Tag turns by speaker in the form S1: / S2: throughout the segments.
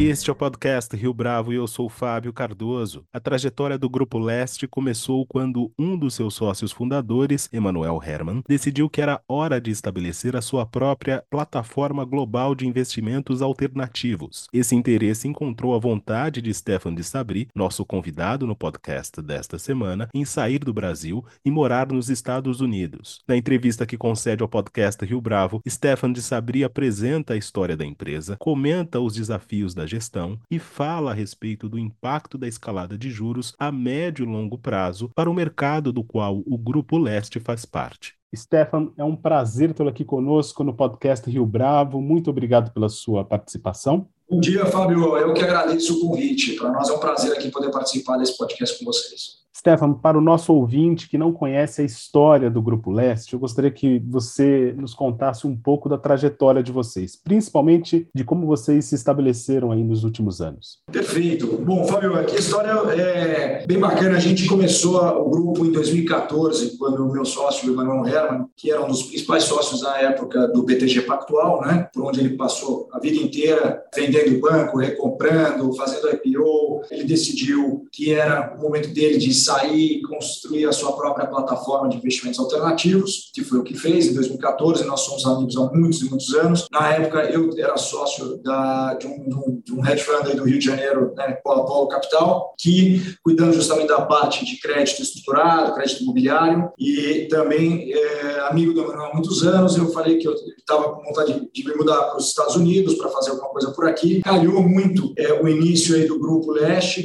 S1: Este é o podcast Rio Bravo e eu sou Fábio Cardoso. A trajetória do Grupo Leste começou quando um dos seus sócios fundadores, Emanuel Herman, decidiu que era hora de estabelecer a sua própria plataforma global de investimentos alternativos. Esse interesse encontrou a vontade de Stefan de Sabri, nosso convidado no podcast desta semana, em sair do Brasil e morar nos Estados Unidos. Na entrevista que concede ao podcast Rio Bravo, Stefan de Sabri apresenta a história da empresa, comenta os desafios da gestão e fala a respeito do impacto da escalada de juros a médio e longo prazo para o mercado do qual o Grupo Leste faz parte. Stefan, é um prazer tê-lo aqui conosco no podcast Rio Bravo. Muito obrigado pela sua participação.
S2: Bom dia, Fábio. Eu que agradeço o convite. Para nós é um prazer aqui poder participar desse podcast com vocês.
S1: Stefan, para o nosso ouvinte que não conhece a história do Grupo Leste, eu gostaria que você nos contasse um pouco da trajetória de vocês, principalmente de como vocês se estabeleceram aí nos últimos anos.
S2: Perfeito. Bom, Fábio, aqui a história é bem bacana. A gente começou o grupo em 2014, quando o meu sócio, o Emanuel Herman, que era um dos principais sócios na época do BTG Pactual, né, por onde ele passou a vida inteira vendendo banco, recomprando, fazendo IPO, ele decidiu que era o momento dele de sair e construir a sua própria plataforma de investimentos alternativos, que foi o que fez em 2014. Nós somos amigos há muitos e muitos anos. Na época, eu era sócio da, de, um, de um hedge fund do Rio de Janeiro, né, Polo, Polo Capital, que cuidando justamente da parte de crédito estruturado, crédito imobiliário, e também é, amigo do Manuel há muitos anos. Eu falei que eu estava com vontade de, de me mudar para os Estados Unidos para fazer alguma coisa por aqui. Calhou muito é, o início aí do Grupo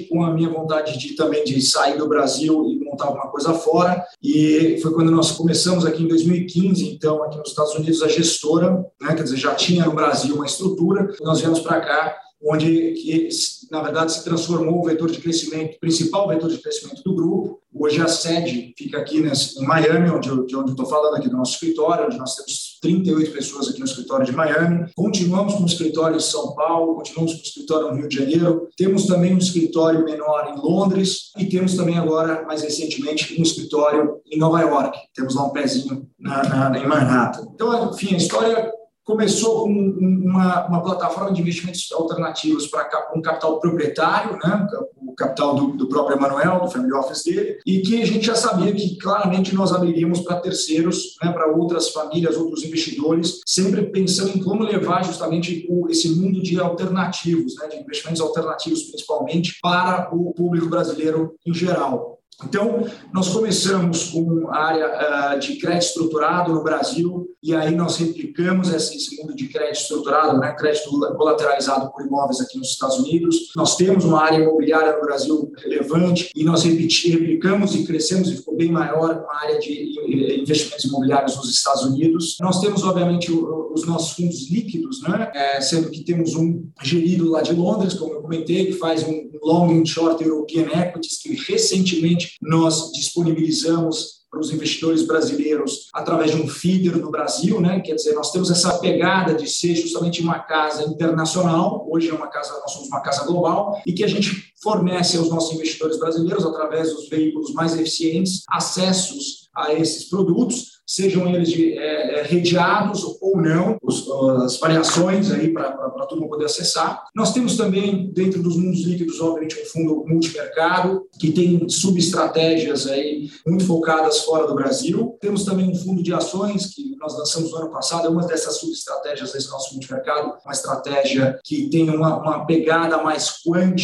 S2: Com a minha vontade de também de sair do Brasil e montar alguma coisa fora. E foi quando nós começamos aqui em 2015, então, aqui nos Estados Unidos, a gestora, né, quer dizer, já tinha no Brasil uma estrutura, nós viemos para cá onde que, na verdade se transformou o vetor de crescimento, principal vetor de crescimento do grupo. Hoje a sede fica aqui nesse, em Miami, onde eu, estou falando aqui do nosso escritório, onde nós temos 38 pessoas aqui no escritório de Miami. Continuamos com o escritório em São Paulo, continuamos com o escritório no Rio de Janeiro. Temos também um escritório menor em Londres e temos também agora, mais recentemente, um escritório em Nova York. Temos lá um pezinho na, na, em Manhattan. Então, enfim, a história começou com uma, uma plataforma de investimentos alternativos para um capital proprietário, né, capital do, do, próprio Emanuel, do family office dele, e que a gente já sabia que claramente nós abriríamos para terceiros, né, para outras famílias, outros investidores, sempre pensando em como levar justamente o, esse mundo de alternativos, né, de investimentos alternativos principalmente, para o público brasileiro em geral. Então, nós começamos com a área uh, de crédito estruturado no Brasil, e aí nós replicamos esse, mundo de crédito estruturado, né, crédito colateralizado por imóveis aqui nos Estados Unidos. Nós temos uma área imobiliária no Brasil relevante, e nós replicamos e crescemos, e ficou bem maior uma área de investimentos imobiliários nos Estados Unidos. Nós temos, obviamente, os nossos fundos líquidos, né, é, sendo que temos um gerido lá de Londres, como eu comentei, que faz um long and short European equities, que recentemente nós disponibilizamos para os investidores brasileiros através de um feeder no Brasil, né? Quer dizer, nós temos essa pegada de ser justamente uma casa internacional, hoje é uma casa, nós somos uma casa global, e que a gente fornece aos nossos investidores brasileiros, através dos veículos mais eficientes, acessos a esses produtos sejam eles de, é, é, redeados ou não, os, as variações aí para todo mundo poder acessar. Nós temos também, dentro dos mundos líquidos, obviamente, um fundo multimercado, que tem subestratégias aí muito focadas fora do Brasil. Temos também um fundo de ações, que nós lançamos no ano passado, é uma dessas subestratégias desse nosso multimercado, uma estratégia que tem uma, uma pegada mais quant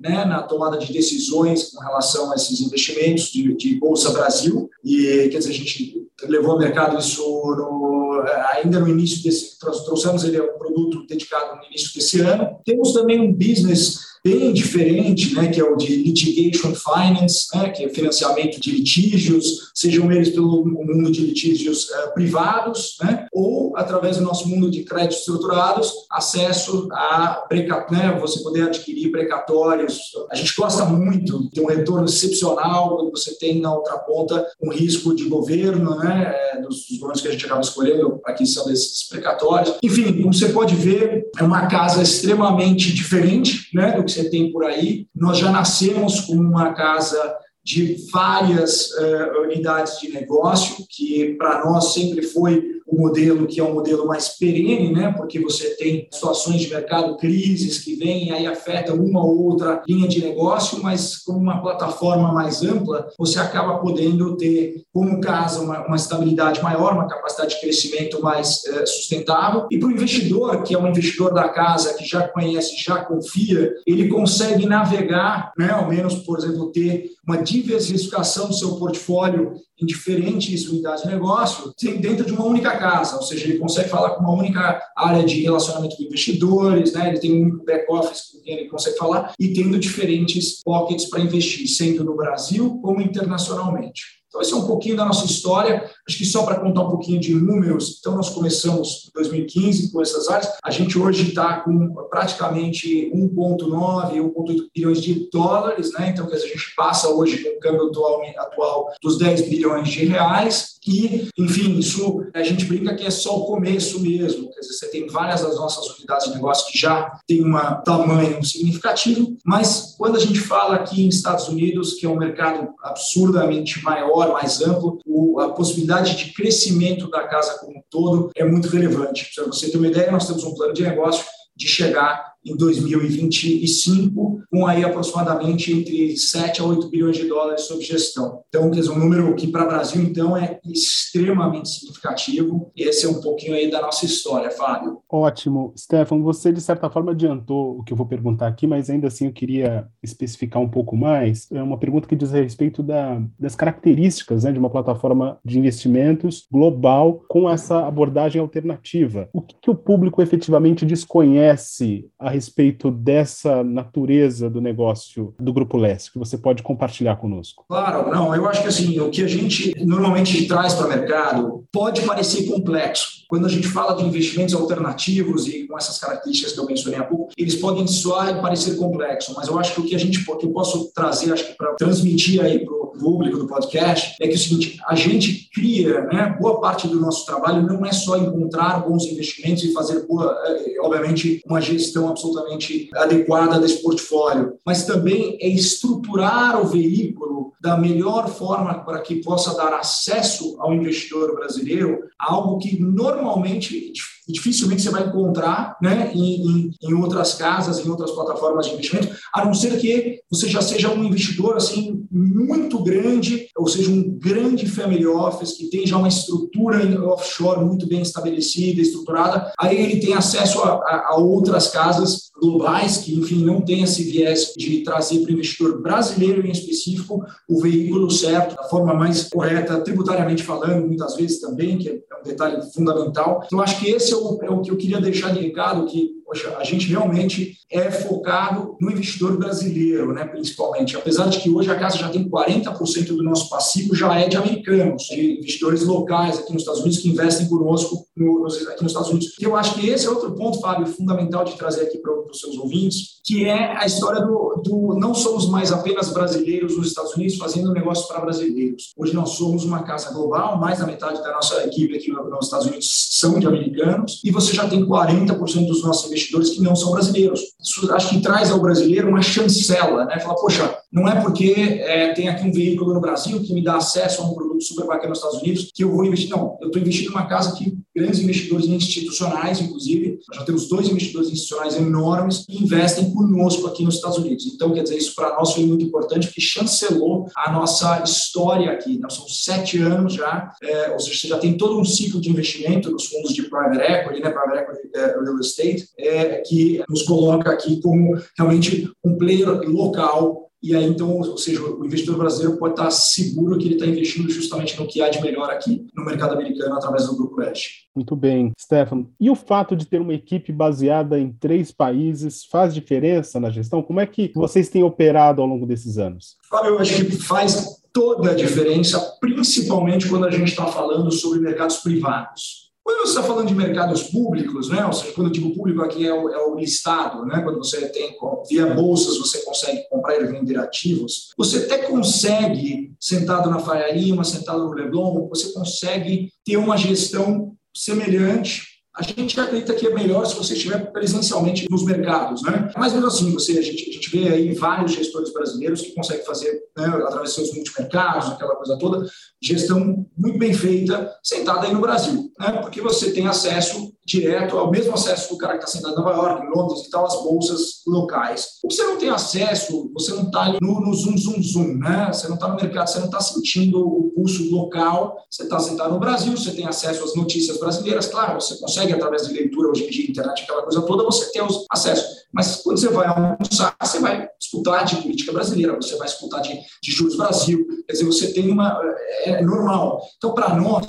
S2: né, na tomada de decisões com relação a esses investimentos de, de, Bolsa Brasil. E, quer dizer, a gente levou ao mercado isso no, ainda no início desse, trouxemos ele a um produto dedicado no início desse ano. Temos também um business bem diferente, né, que é o de litigation finance, né, que é financiamento de litígios, sejam eles pelo mundo de litígios uh, privados, né, ou através do nosso mundo de créditos estruturados, acesso a né, você poder adquirir precatórios. A gente gosta muito de um retorno excepcional quando você tem na outra ponta um risco de governo, né, é, dos, governos que a gente acaba escolhendo, aqui são desses precatórios. Enfim, como você pode ver, é uma casa extremamente diferente, né, do que você tem por aí. Nós já nascemos com uma casa de várias uh, unidades de negócio, que para nós sempre foi o modelo que é um modelo mais perene, né? Porque você tem situações de mercado, crises que vêm e aí afetam uma ou outra linha de negócio, mas com uma plataforma mais ampla, você acaba podendo ter, como casa, uma, uma estabilidade maior, uma capacidade de crescimento mais é, sustentável. E para o investidor, que é um investidor da casa, que já conhece, já confia, ele consegue navegar, né? Ao menos, por exemplo, ter uma diversificação do seu portfólio em diferentes unidades de negócio dentro de uma única casa, ou seja, ele consegue falar com uma única área de relacionamento com investidores, né? ele tem um único back-office com quem ele consegue falar e tendo diferentes pockets para investir, sendo no Brasil como internacionalmente. Então, esse é um pouquinho da nossa história. Acho que só para contar um pouquinho de números, então nós começamos em 2015 com essas áreas. A gente hoje está com praticamente 1,9, 1,8 bilhões de dólares, né? Então, quer dizer, a gente passa hoje com o câmbio atual, atual dos 10 bilhões de reais. E, enfim, isso a gente brinca que é só o começo mesmo. Quer dizer, você tem várias das nossas unidades de negócio que já têm um tamanho significativo, mas quando a gente fala aqui em Estados Unidos, que é um mercado absurdamente maior, mais amplo, a possibilidade de crescimento da casa como um todo é muito relevante. Para você ter uma ideia, nós temos um plano de negócio de chegar em 2025, com aí aproximadamente entre 7 a 8 bilhões de dólares sob gestão. Então, quer dizer, um número que para o Brasil, então, é extremamente significativo. Esse é um pouquinho aí da nossa história, Fábio.
S1: Ótimo. Stefan, você de certa forma adiantou o que eu vou perguntar aqui, mas ainda assim eu queria especificar um pouco mais. É uma pergunta que diz a respeito da, das características né, de uma plataforma de investimentos global com essa abordagem alternativa. O que, que o público efetivamente desconhece a a respeito dessa natureza do negócio do Grupo Leste, que você pode compartilhar conosco?
S2: Claro, não, eu acho que assim, o que a gente normalmente traz para o mercado pode parecer complexo. Quando a gente fala de investimentos alternativos e com essas características que eu mencionei há pouco, eles podem soar e parecer complexo, mas eu acho que o que a gente que eu posso trazer, acho que para transmitir aí para público do podcast, é que é o seguinte, a gente cria, né, boa parte do nosso trabalho não é só encontrar bons investimentos e fazer, boa, eh, obviamente, uma gestão absolutamente adequada desse portfólio, mas também é estruturar o veículo da melhor forma para que possa dar acesso ao investidor brasileiro algo que normalmente dificilmente você vai encontrar né, em, em, em, outras casas, em outras plataformas de investimento, a não ser que você já seja um investidor assim muito grande, ou seja, um grande family office que tem já uma estrutura offshore muito bem estabelecida, estruturada, aí ele tem acesso a, a, a outras casas globais que, enfim, não tem esse viés de trazer para o investidor brasileiro em específico o veículo certo, da forma mais correta, tributariamente falando, muitas vezes também, que é detalhe fundamental. Então, acho que esse é o, é o que eu queria deixar de recado, que poxa, a gente realmente é focado no investidor brasileiro, né, principalmente. Apesar de que hoje a casa já tem 40% do nosso passivo já é de americanos, de investidores locais aqui nos Estados Unidos que investem conosco no, aqui nos Estados Unidos. E eu acho que esse é outro ponto, Fábio, fundamental de trazer aqui para os seus ouvintes, que é a história do, do não somos mais apenas brasileiros nos Estados Unidos fazendo negócios para brasileiros. Hoje nós somos uma casa global, mais da metade da nossa equipe aqui nos Estados Unidos são de americanos, e você já tem 40% dos nossos investidores investidores que não são brasileiros. Isso acho que traz ao brasileiro uma chancela, né? Fala, poxa, não é porque é, tem aqui um veículo no Brasil que me dá acesso a um produto super bacana nos Estados Unidos que eu vou investir. Não, eu estou investindo numa casa que grandes investidores institucionais, inclusive, já temos dois investidores institucionais enormes que investem conosco aqui nos Estados Unidos. Então, quer dizer, isso para nós foi muito importante, porque chancelou a nossa história aqui. Nós somos sete anos já, é, ou seja, você já tem todo um ciclo de investimento nos fundos de private equity, né, private equity é, real estate, é, que nos coloca aqui como realmente um player local e aí, então, ou seja, o investidor brasileiro pode estar seguro que ele está investindo justamente no que há de melhor aqui no mercado americano através do Grupo Edge.
S1: Muito bem, Stefano. E o fato de ter uma equipe baseada em três países faz diferença na gestão? Como é que vocês têm operado ao longo desses anos?
S2: Fábio, eu acho que faz toda a diferença, principalmente quando a gente está falando sobre mercados privados. Quando você está falando de mercados públicos, né, ou seja, quando eu digo público aqui é o, é o listado, né, quando você tem via bolsas você consegue comprar e vender ativos, você até consegue, sentado na Faria Lima, sentado no Leblon, você consegue ter uma gestão semelhante a gente acredita que é melhor se você estiver presencialmente nos mercados, né? Mas mesmo assim, você, a, gente, a gente vê aí vários gestores brasileiros que conseguem fazer, né, através de seus multimercados, aquela coisa toda, gestão muito bem feita, sentada aí no Brasil, né? Porque você tem acesso direto ao mesmo acesso do cara que está sentado em Nova York, em Londres e tal, as bolsas locais. O que você não tem acesso, você não está no, no zoom, zoom, zoom, né? Você não está no mercado, você não está sentindo o pulso local, você está sentado no Brasil, você tem acesso às notícias brasileiras, claro, você consegue através de leitura hoje em dia, internet, aquela coisa toda, você tem os acesso. Mas quando você vai almoçar, você vai escutar de política brasileira, você vai escutar de, de juros Brasil, quer dizer, você tem uma. É, é normal. Então, para nós,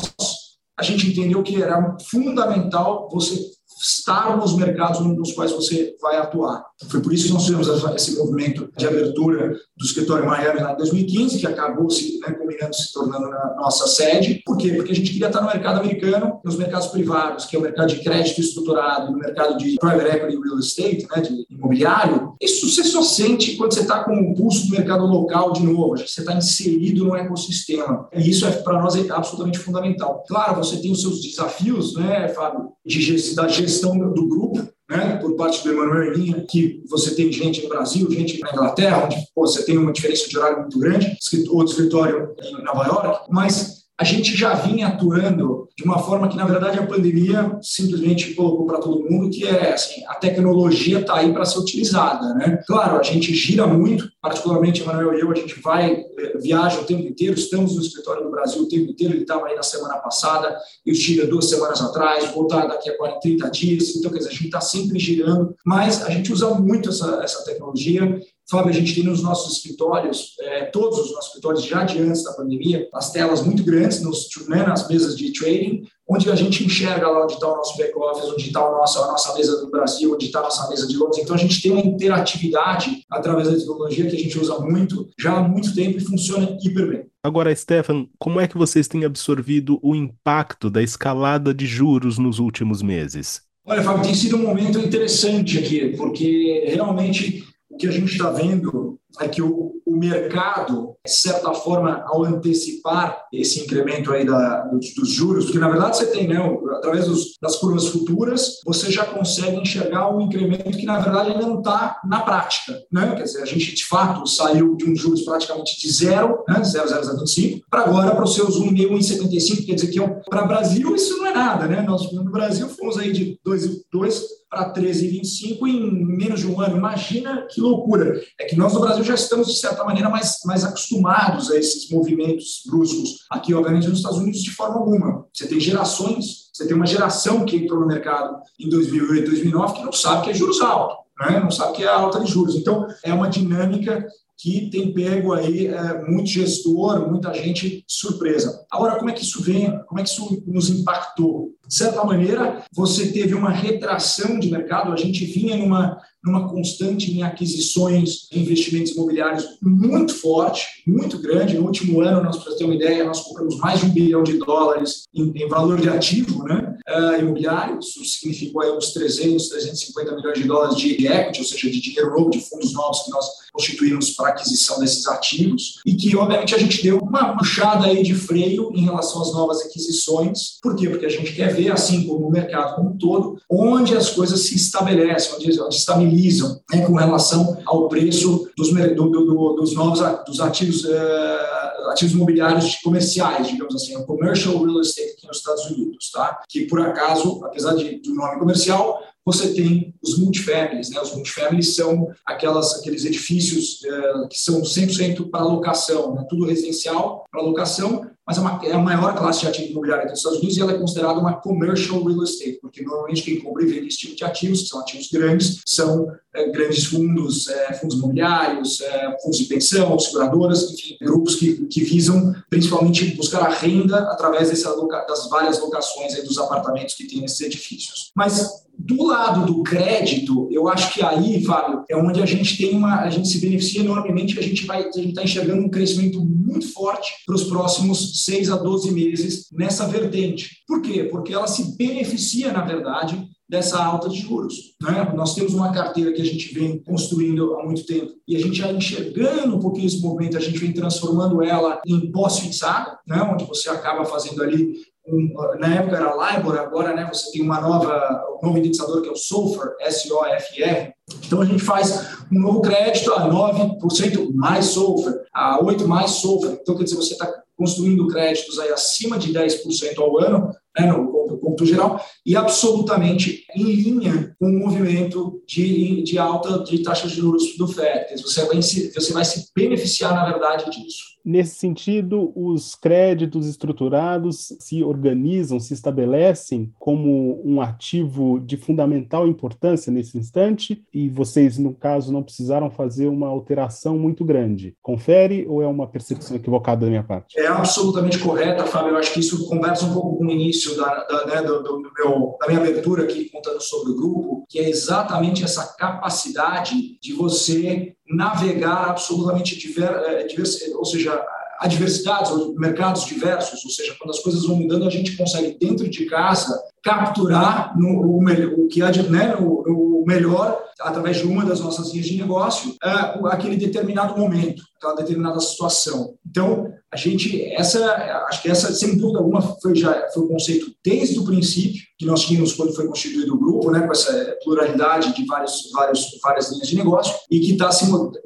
S2: a gente entendeu que era fundamental você estar nos mercados nos quais você vai atuar. Foi por isso que nós fizemos esse movimento de abertura do escritório Miami em 2015, que acabou se né, combinando, se tornando na nossa sede. Por quê? Porque a gente queria estar no mercado americano, nos mercados privados, que é o mercado de crédito estruturado, no mercado de private equity real estate, né, de imobiliário. Isso você só sente quando você está com o pulso do mercado local de novo, você está inserido no ecossistema. E isso é para nós é absolutamente fundamental. Claro, você tem os seus desafios, né, Fábio, de, da gestão do grupo, né, por parte do Emanuel Linha, que você tem gente no Brasil, gente na Inglaterra, onde pô, você tem uma diferença de horário muito grande, outro escritório em Nova York, mas a gente já vinha atuando de uma forma que, na verdade, a pandemia simplesmente colocou para todo mundo, que é assim, a tecnologia está aí para ser utilizada. Né? Claro, a gente gira muito, particularmente Emanuel e eu, a gente vai, eh, viaja o tempo inteiro, estamos no escritório do Brasil o tempo inteiro, ele estava aí na semana passada, eu estive duas semanas atrás, voltar daqui a 40, 30 dias, então, quer dizer, a gente está sempre girando, mas a gente usa muito essa, essa tecnologia Fábio, a gente tem nos nossos escritórios, é, todos os nossos escritórios já de antes da pandemia, as telas muito grandes nos, né, nas mesas de trading, onde a gente enxerga lá onde está o nosso back-office, onde está a nossa, a nossa mesa do Brasil, onde está a nossa mesa de Londres. Então, a gente tem uma interatividade através da tecnologia que a gente usa muito, já há muito tempo e funciona hiper bem.
S1: Agora, Stefan, como é que vocês têm absorvido o impacto da escalada de juros nos últimos meses?
S2: Olha, Fábio, tem sido um momento interessante aqui, porque realmente que a gente está vendo é que o, o, mercado, de certa forma, ao antecipar esse incremento aí da, dos, juros, porque na verdade você tem, né, através dos, das curvas futuras, você já consegue enxergar um incremento que na verdade não está na prática. Né? Quer dizer, a gente de fato saiu de um juros praticamente de zero, né, 0,025, para agora para os seus 1,5, 1,75, quer dizer que para o Brasil isso não é nada. Né? Nós no Brasil fomos aí de 2,2 para 13,25 em menos de um ano. Imagina que loucura. É que nós no Brasil já estamos, de certa maneira, mais, mais acostumados a esses movimentos bruscos. Aqui, obviamente, nos Estados Unidos, de forma alguma. Você tem gerações, você tem uma geração que entrou no mercado em 2008, 2009 que não sabe que é juros altos. Né? Não sabe que é alta de juros. Então, é uma dinâmica que tem pego aí é, muito gestor, muita gente surpresa. Agora, como é que isso vem? Como é que isso nos impactou? De certa maneira, você teve uma retração de mercado. A gente vinha numa numa constante em aquisições de investimentos imobiliários muito forte, muito grande. No último ano, nós para ter uma ideia, nós compramos mais de um bilhão de dólares em, em valor de ativo né, uh, imobiliário. Isso significou aí uns 300, 350 milhões de dólares de equity, ou seja, de dinheiro novo, de fundos novos que nós constituímos para aquisição desses ativos. E que, obviamente, a gente deu uma puxada aí de freio em relação às novas aquisições. Por quê? Porque a gente quer ver, assim como o mercado como um todo, onde as coisas se estabelecem, onde, onde estabilizam né, com relação ao preço dos, do, do, dos novos dos ativos, uh, ativos imobiliários comerciais, digamos assim, o commercial real estate aqui nos Estados Unidos, tá? Que por acaso, apesar de, do nome comercial, você tem os multifamilies, né? Os multifamilies são aquelas, aqueles edifícios uh, que são 100% para locação, né? tudo residencial para locação, mas é, uma, é, a maior classe de ativo imobiliário dos Estados Unidos e ela é considerada uma commercial real estate, porque normalmente quem compra e vende esse tipo de ativos, que são ativos grandes, são é, grandes fundos, é, fundos imobiliários, é, fundos de pensão, seguradoras, enfim, grupos que, que visam principalmente buscar a renda através dessa, das várias locações dos apartamentos que tem nesses edifícios. Mas do lado do crédito, eu acho que aí, Fábio, é onde a gente tem uma, a gente se beneficia enormemente, a gente vai, a gente está enxergando um crescimento muito forte para os próximos 6 a 12 meses nessa vertente. Por quê? Porque ela se beneficia, na verdade, dessa alta de juros. Né? Nós temos uma carteira que a gente vem construindo há muito tempo e a gente já enxergando um pouquinho esse movimento, a gente vem transformando ela em pós-fixada, né? onde você acaba fazendo ali um, na época era LIBOR, agora né, você tem uma nova, um novo indexador que é o SOFR, S-O-F-R. Então a gente faz um novo crédito a 9% mais SOFR, a 8% mais SOFR. Então, quer dizer, você está construindo créditos aí acima de 10% ao ano, né, no cômputo geral, e absolutamente em linha com o movimento de, de alta de taxas de juros do FED. Você vai, se, você vai se beneficiar, na verdade, disso.
S1: Nesse sentido, os créditos estruturados se organizam, se estabelecem como um ativo de fundamental importância nesse instante, e vocês, no caso, não precisaram fazer uma alteração muito grande. Confere ou é uma percepção equivocada da minha parte?
S2: É absolutamente correta, Fábio. Eu acho que isso conversa um pouco com o início da, da, né, do, do meu, da minha abertura aqui, contando sobre o grupo, que é exatamente essa capacidade de você navegar absolutamente diver, é, divers, ou seja, adversidades, mercados diversos, ou seja, quando as coisas vão mudando, a gente consegue, dentro de casa, capturar no, o, o, que há de, né, o, o, melhor, através de uma das nossas linhas de negócio, é, aquele determinado momento, aquela determinada situação. Então, a gente, essa, acho que essa, sem dúvida alguma, foi, já, foi o conceito desde o princípio que nós tínhamos quando foi constituído o grupo, né, com essa pluralidade de vários, vários, várias linhas de negócio, e que está,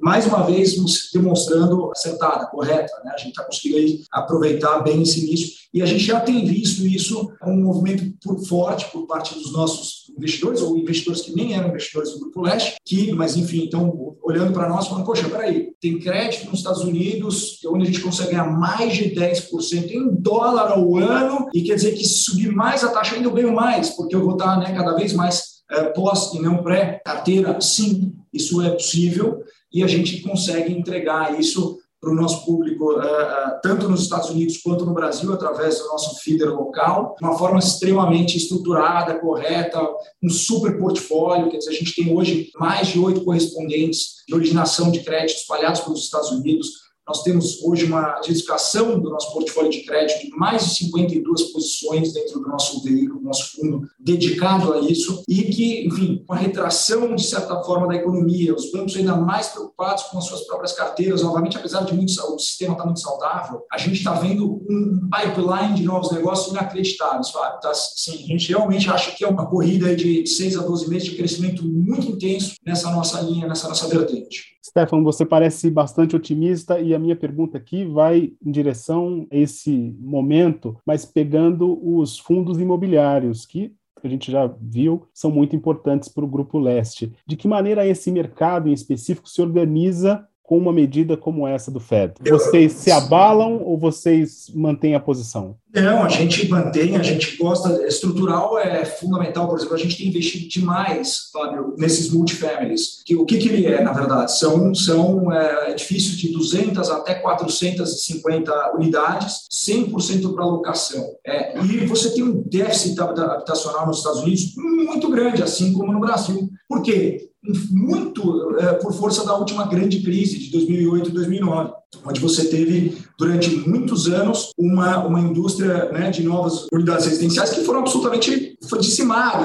S2: mais uma vez, demonstrando acertada, correta. Né? A gente está conseguindo aproveitar bem esse início, e a gente já tem visto isso, um movimento por forte por parte dos nossos investidores, ou investidores que nem eram investidores do Grupo Leste, que, mas enfim, então, olhando para nós, falando, poxa, peraí, tem crédito nos Estados Unidos, onde a gente consegue ganhar mais de 10% em dólar ao ano, e quer dizer que se subir mais a taxa, ainda eu ganho mais, porque eu vou estar né, cada vez mais é, pós e não pré-carteira. Sim, isso é possível, e a gente consegue entregar isso para o nosso público, eh, eh, tanto nos Estados Unidos quanto no Brasil, através do nosso feeder local, de uma forma extremamente estruturada, correta, um super portfólio. Quer dizer, a gente tem hoje mais de oito correspondentes de originação de crédito espalhados pelos Estados Unidos, nós temos hoje uma diversificação do nosso portfólio de crédito de mais de 52 posições dentro do nosso veículo, do nosso fundo dedicado a isso, e que, enfim, uma retração, de certa forma, da economia, os bancos ainda mais preocupados com as suas próprias carteiras, novamente, apesar de muito, o sistema estar tá muito saudável, a gente está vendo um pipeline de novos negócios inacreditáveis, Fábio. Tá, assim, a gente realmente acha que é uma corrida de 6 a 12 meses de crescimento muito intenso nessa nossa linha, nessa nossa vertente.
S1: Stefano, você parece bastante otimista e a minha pergunta aqui vai em direção a esse momento, mas pegando os fundos imobiliários, que a gente já viu, são muito importantes para o Grupo Leste. De que maneira esse mercado em específico se organiza com uma medida como essa do Fed? Vocês se abalam ou vocês mantêm a posição?
S2: Não, a gente mantém, a gente gosta. Estrutural é fundamental, por exemplo, a gente tem investido demais, Fábio, nesses multifamilies. Que, o que, que ele é, na verdade? São, são é, edifícios de 200 até 450 unidades, 100% para locação. É, e você tem um déficit habitacional nos Estados Unidos muito grande, assim como no Brasil. Por quê? Muito é, por força da última grande crise de 2008 e 2009 onde você teve durante muitos anos uma, uma indústria né, de novas unidades residenciais que foram absolutamente foi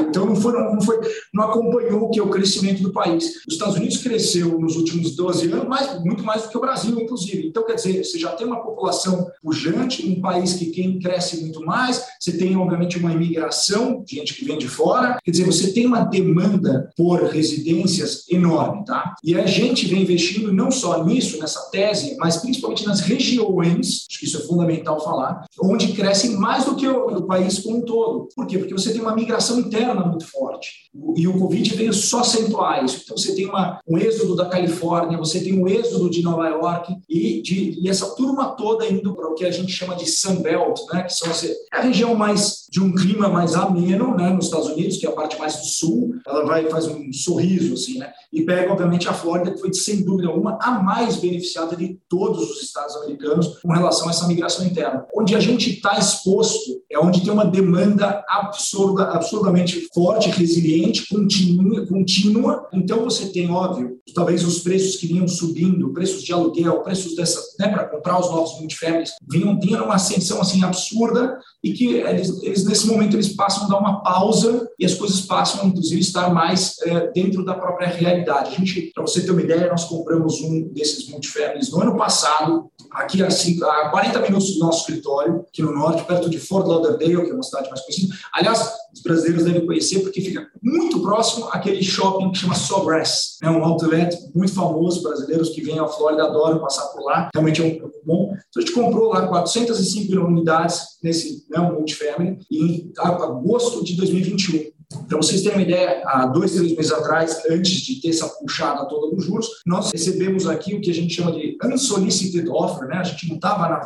S2: então não, foram, não, foi, não acompanhou o que é o crescimento do país. Os Estados Unidos cresceu nos últimos 12 anos mais, muito mais do que o Brasil, inclusive. Então, quer dizer, você já tem uma população pujante, um país que quem cresce muito mais, você tem, obviamente, uma imigração, gente que vem de fora, quer dizer, você tem uma demanda por residências enorme, tá? E a gente vem investindo não só nisso, nessa tese, mas principalmente nas regiões, acho que isso é fundamental falar, onde crescem mais do que o, o país como um todo. Por quê? Porque você tem uma migração interna muito forte. E o Covid veio só acentuar isso. Então, você tem uma, um êxodo da Califórnia, você tem um êxodo de Nova York e, de, e essa turma toda indo para o que a gente chama de Sunbelt, né? que são é a região mais de um clima mais ameno né? nos Estados Unidos, que é a parte mais do sul. Ela vai faz um sorriso, assim, né? E pega, obviamente, a Flórida, que foi, sem dúvida alguma, a mais beneficiada de todos os estados americanos com relação a essa migração interna. Onde a gente está exposto é onde tem uma demanda absurda, absurdamente forte, resiliente, contínua, contínua. Então você tem, óbvio, talvez os preços que vinham subindo, preços de aluguel, preços dessas, né, para comprar os novos multifamilies, vinham, vinham numa ascensão assim absurda e que eles, eles eles nesse momento eles passam a dar uma pausa e as coisas passam, inclusive, a estar mais é, dentro da própria realidade. A gente, para você ter uma ideia, nós compramos um desses multifamilies no ano passado, aqui a, 5, a 40 minutos do nosso escritório, aqui no norte, perto de Fort Lauderdale, que é uma cidade mais conhecida. Aliás, os brasileiros devem conhecer porque fica muito próximo àquele shopping que chama Sawgrass, né, um outlet muito famoso, brasileiros que vêm à Flórida adoram passar por lá, realmente é um, é bom. Então a gente comprou lá 405 unidades nesse né, um multifamily em agosto de 2021. Para vocês terem uma ideia, há dois, três meses atrás, antes de ter essa puxada toda dos juros, nós recebemos aqui o que a gente chama de unsolicited offer, né? A gente não estava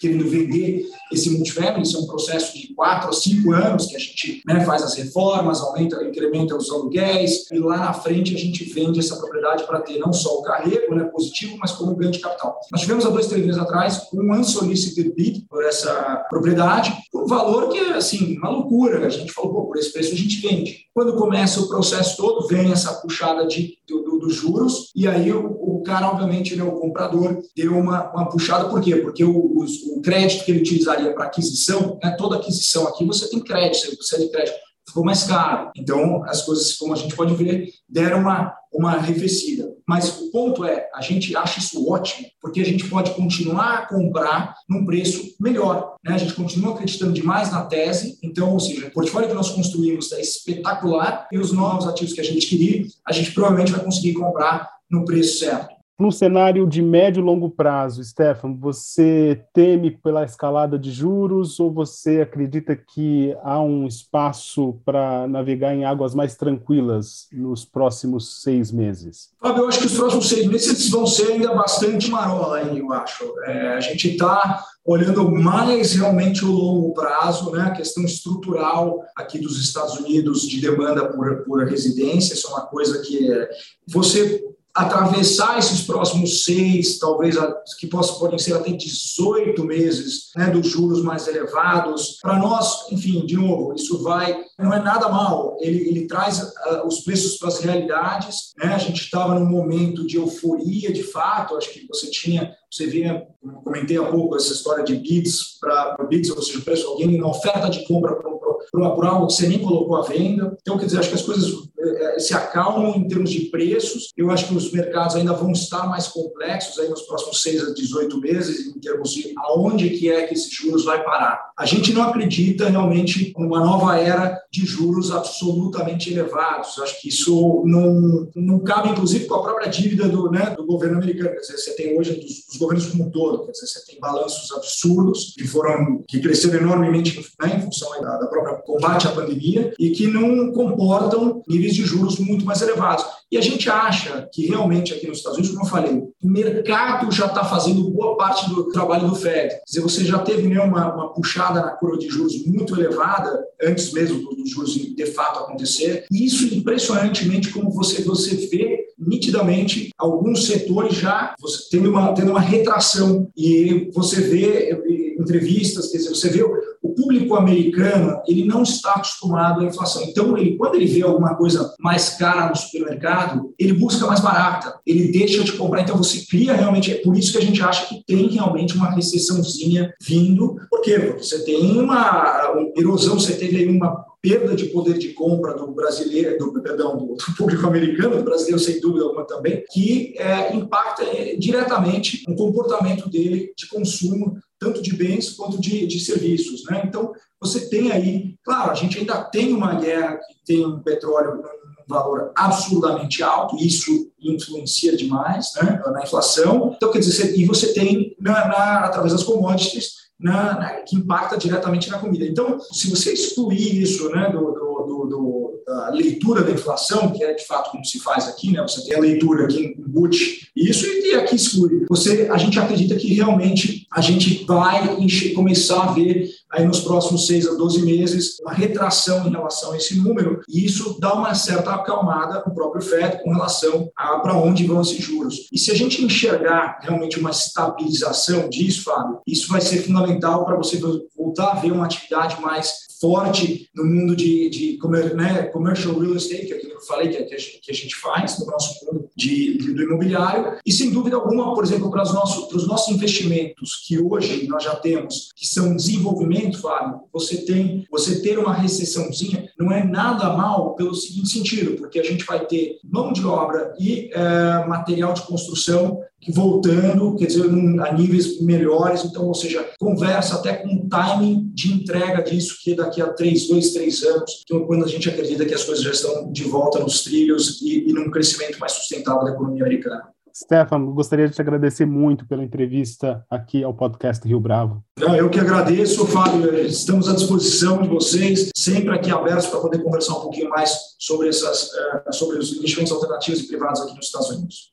S2: querendo vender esse multifamily, isso é um processo de quatro a cinco anos que a gente né, faz as reformas, aumenta, incrementa os aluguéis, e lá na frente a gente vende essa propriedade para ter não só o carrego né, positivo, mas como ganho de capital. Nós tivemos há dois, três meses atrás um unsolicited bid por essa propriedade, por um valor que é, assim, uma loucura. A gente falou, pô, por esse preço a gente vende. Quando começa o processo todo, vem essa puxada de, do, dos juros, e aí o, o cara, obviamente, né, o comprador, deu uma, uma puxada, por quê? Porque o, o, crédito que ele utilizaria para aquisição, né, toda aquisição aqui você tem crédito, você precisa de crédito ficou mais caro. Então, as coisas, como a gente pode ver, deram uma, uma arrefecida. Mas o ponto é, a gente acha isso ótimo, porque a gente pode continuar a comprar num preço melhor. Né? A gente continua acreditando demais na tese, então, ou seja, o portfólio que nós construímos é espetacular e os novos ativos que a gente queria, a gente provavelmente vai conseguir comprar no preço certo.
S1: No cenário de médio e longo prazo, Stefan, você teme pela escalada de juros ou você acredita que há um espaço para navegar em águas mais tranquilas nos próximos seis meses?
S2: Fábio, eu acho que os próximos seis meses vão ser ainda bastante marola, eu acho. É, a gente está olhando mais realmente o longo prazo, né, a questão estrutural aqui dos Estados Unidos de demanda por, por residência, isso é uma coisa que é, você atravessar esses próximos seis, talvez que possam, podem ser até 18 meses né, dos juros mais elevados. Para nós, enfim, de novo, isso vai, não é nada mal, ele, ele traz uh, os preços para as realidades. Né? A gente estava num momento de euforia, de fato, acho que você tinha, você via, comentei há pouco, essa história de bids para bids, ou seja, preço alguém na oferta de compra para algo que você nem colocou à venda. Então, quer dizer, acho que as coisas se acalmam em termos de preços. Eu acho que os mercados ainda vão estar mais complexos aí nos próximos 6 a 18 meses, em termos de aonde que é que esses juros vai parar. A gente não acredita realmente numa nova era de juros absolutamente elevados. Acho que isso não, não cabe, inclusive, com a própria dívida do, né, do governo americano. Quer dizer, você tem hoje dos, dos governos como um todo, quer dizer, você tem balanços absurdos que foram que cresceram enormemente né, em função da, da própria combate à pandemia e que não comportam níveis de juros muito mais elevados. E a gente acha que realmente aqui nos Estados Unidos, como eu falei, o mercado já está fazendo boa parte do trabalho do Fed. Quer dizer, você já teve né, uma, uma puxada na curva de juros muito elevada, antes mesmo dos juros de fato acontecer. E isso, impressionantemente, como você, você vê nitidamente alguns setores já tendo uma, tendo uma retração. E você vê entrevistas, quer dizer, você vê o público americano, ele não está acostumado à inflação. Então, ele, quando ele vê alguma coisa mais cara no supermercado, ele busca mais barata, ele deixa de comprar. Então, você cria realmente, é por isso que a gente acha que tem realmente uma recessãozinha vindo, porque você tem uma erosão, você teve aí uma perda de poder de compra do brasileiro, do, perdão, do, do público americano, do brasileiro sem dúvida alguma também, que é, impacta é, diretamente o comportamento dele de consumo tanto de bens quanto de, de serviços. Né? Então, você tem aí, claro, a gente ainda tem uma guerra que tem um petróleo valor absurdamente alto, isso influencia demais né, na inflação. Então, quer dizer, e você tem, na, na, através das commodities, na, na, que impacta diretamente na comida. Então, se você excluir isso né, do, do, do, da leitura da inflação, que é de fato como se faz aqui, né, você tem a leitura aqui em Butch, isso e aqui exclui. Você, a gente acredita que realmente a gente vai começar a ver aí nos próximos 6 a 12 meses uma retração em relação a esse número, e isso dá uma certa acalmada no próprio FED com relação a para onde vão esses juros. E se a gente enxergar realmente uma estabilização disso, Fábio, isso vai ser fundamental para você voltar a ver uma atividade mais forte no mundo de, de né, commercial real estate, que é aquilo que eu falei que, que a gente faz no nosso mundo de, de, do imobiliário. E, sem dúvida alguma, por exemplo, para os nossos, para os nossos investimentos, que hoje nós já temos, que são desenvolvimento momento, Fábio, você tem você ter uma recessãozinha não é nada mal pelo seguinte sentido, porque a gente vai ter mão de obra e é, material de construção voltando, quer dizer, a níveis melhores, então, ou seja, conversa até com o timing de entrega disso, que daqui a três, dois, três anos, então, quando a gente acredita que as coisas já estão de volta nos trilhos e, e num crescimento mais sustentável da economia americana.
S1: Stefan, gostaria de te agradecer muito pela entrevista aqui ao podcast Rio Bravo.
S2: Eu que agradeço, Fábio. Estamos à disposição de vocês, sempre aqui abertos para poder conversar um pouquinho mais sobre, essas, eh, sobre os investimentos alternativos e privados aqui nos Estados Unidos.